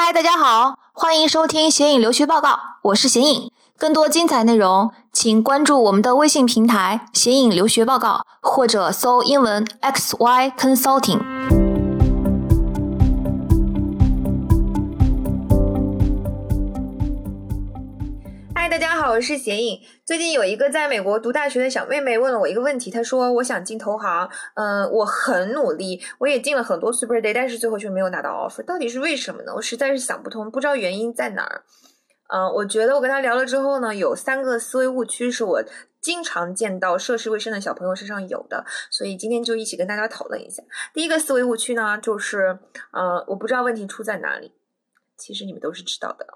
嗨，大家好，欢迎收听显影留学报告，我是显影。更多精彩内容，请关注我们的微信平台“显影留学报告”，或者搜英文 “X Y Consulting”。大家好，我是斜影。最近有一个在美国读大学的小妹妹问了我一个问题，她说：“我想进投行，嗯，我很努力，我也进了很多 Super Day，但是最后却没有拿到 offer，到底是为什么呢？我实在是想不通，不知道原因在哪儿。”嗯，我觉得我跟她聊了之后呢，有三个思维误区是我经常见到涉世未深的小朋友身上有的，所以今天就一起跟大家讨论一下。第一个思维误区呢，就是，呃，我不知道问题出在哪里，其实你们都是知道的。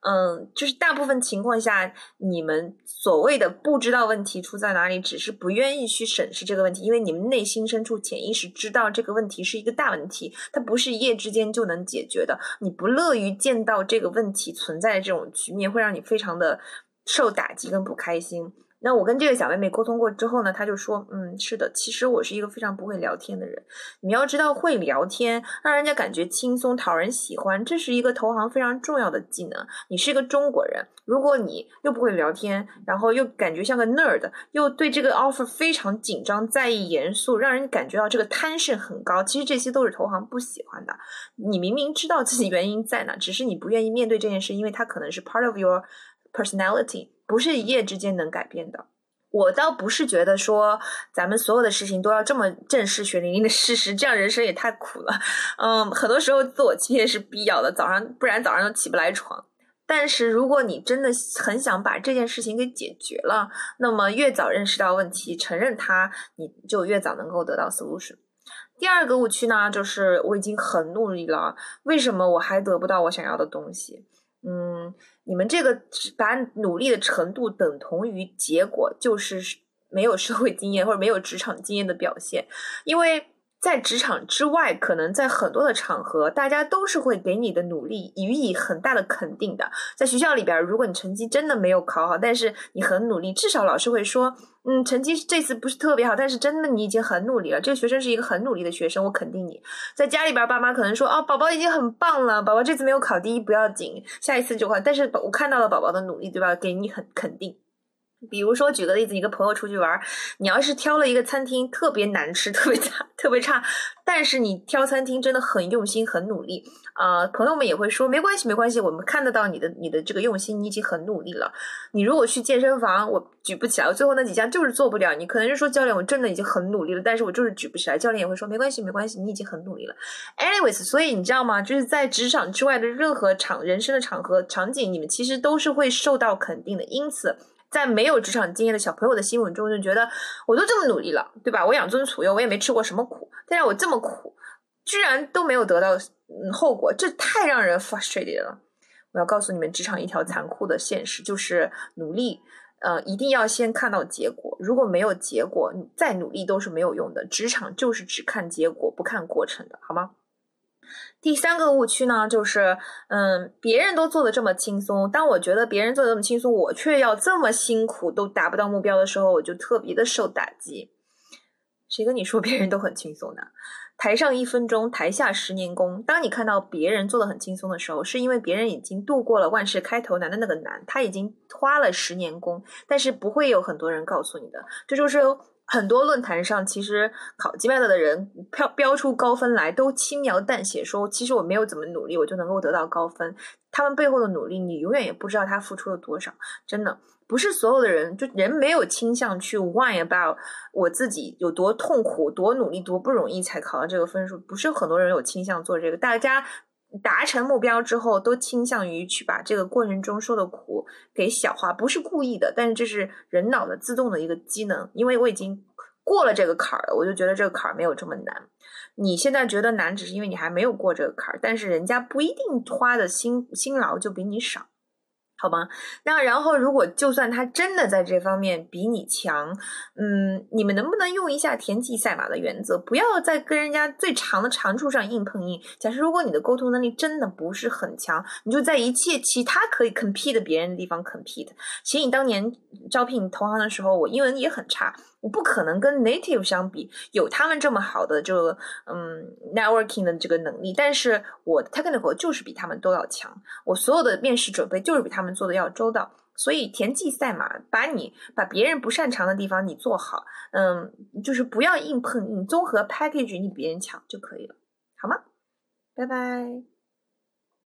嗯，就是大部分情况下，你们所谓的不知道问题出在哪里，只是不愿意去审视这个问题，因为你们内心深处潜意识知道这个问题是一个大问题，它不是一夜之间就能解决的。你不乐于见到这个问题存在的这种局面，会让你非常的受打击跟不开心。那我跟这个小妹妹沟通过之后呢，她就说，嗯，是的，其实我是一个非常不会聊天的人。你要知道，会聊天，让人家感觉轻松、讨人喜欢，这是一个投行非常重要的技能。你是一个中国人，如果你又不会聊天，然后又感觉像个 nerd，又对这个 offer 非常紧张、在意、严肃，让人感觉到这个贪胜很高，其实这些都是投行不喜欢的。你明明知道自己原因在哪，只是你不愿意面对这件事，因为它可能是 part of your personality。不是一夜之间能改变的。我倒不是觉得说咱们所有的事情都要这么正视血淋淋的事实，这样人生也太苦了。嗯，很多时候自我欺骗是必要的，早上不然早上都起不来床。但是如果你真的很想把这件事情给解决了，那么越早认识到问题，承认它，你就越早能够得到 solution。第二个误区呢，就是我已经很努力了，为什么我还得不到我想要的东西？嗯，你们这个把努力的程度等同于结果，就是没有社会经验或者没有职场经验的表现，因为。在职场之外，可能在很多的场合，大家都是会给你的努力予以很大的肯定的。在学校里边，如果你成绩真的没有考好，但是你很努力，至少老师会说，嗯，成绩这次不是特别好，但是真的你已经很努力了。这个学生是一个很努力的学生，我肯定你。在家里边，爸妈可能说，哦，宝宝已经很棒了，宝宝这次没有考第一不要紧，下一次就会。但是我看到了宝宝的努力，对吧？给你很肯定。比如说，举个例子，你跟朋友出去玩，你要是挑了一个餐厅特别难吃、特别差、特别差，但是你挑餐厅真的很用心、很努力啊，朋友们也会说没关系、没关系，我们看得到你的、你的这个用心，你已经很努力了。你如果去健身房，我举不起来，最后那几项就是做不了，你可能是说教练，我真的已经很努力了，但是我就是举不起来，教练也会说没关系、没关系，你已经很努力了。Anyways，所以你知道吗？就是在职场之外的任何场、人生的场合、场景，你们其实都是会受到肯定的，因此。在没有职场经验的小朋友的心目中，就觉得我都这么努力了，对吧？我养尊处优，我也没吃过什么苦，但是我这么苦，居然都没有得到嗯后果，这太让人 frustrated 了。我要告诉你们，职场一条残酷的现实就是努力，呃，一定要先看到结果。如果没有结果，你再努力都是没有用的。职场就是只看结果不看过程的，好吗？第三个误区呢，就是，嗯，别人都做的这么轻松，当我觉得别人做的这么轻松，我却要这么辛苦都达不到目标的时候，我就特别的受打击。谁跟你说别人都很轻松的？台上一分钟，台下十年功。当你看到别人做的很轻松的时候，是因为别人已经度过了万事开头难的那个难，他已经花了十年功，但是不会有很多人告诉你的，这就是。很多论坛上，其实考 GMAT 的人标标出高分来，都轻描淡写说，其实我没有怎么努力，我就能够得到高分。他们背后的努力，你永远也不知道他付出了多少。真的，不是所有的人，就人没有倾向去 whine about 我自己有多痛苦、多努力、多不容易才考到这个分数。不是很多人有倾向做这个，大家。达成目标之后，都倾向于去把这个过程中受的苦给小化，不是故意的，但是这是人脑的自动的一个机能。因为我已经过了这个坎儿了，我就觉得这个坎儿没有这么难。你现在觉得难，只是因为你还没有过这个坎儿，但是人家不一定花的辛辛劳就比你少。好吧，那然后如果就算他真的在这方面比你强，嗯，你们能不能用一下田忌赛马的原则，不要在跟人家最长的长处上硬碰硬？假设如果你的沟通能力真的不是很强，你就在一切其他可以 compete 别人的地方 compete。其实你当年招聘投行的时候，我英文也很差，我不可能跟 native 相比，有他们这么好的这个嗯 networking 的这个能力，但是我的 technical 就是比他们都要强，我所有的面试准备就是比他们做的要周到，所以田忌赛马，把你把别人不擅长的地方你做好，嗯，就是不要硬碰硬，综合 package 你比别人强就可以了，好吗？拜拜。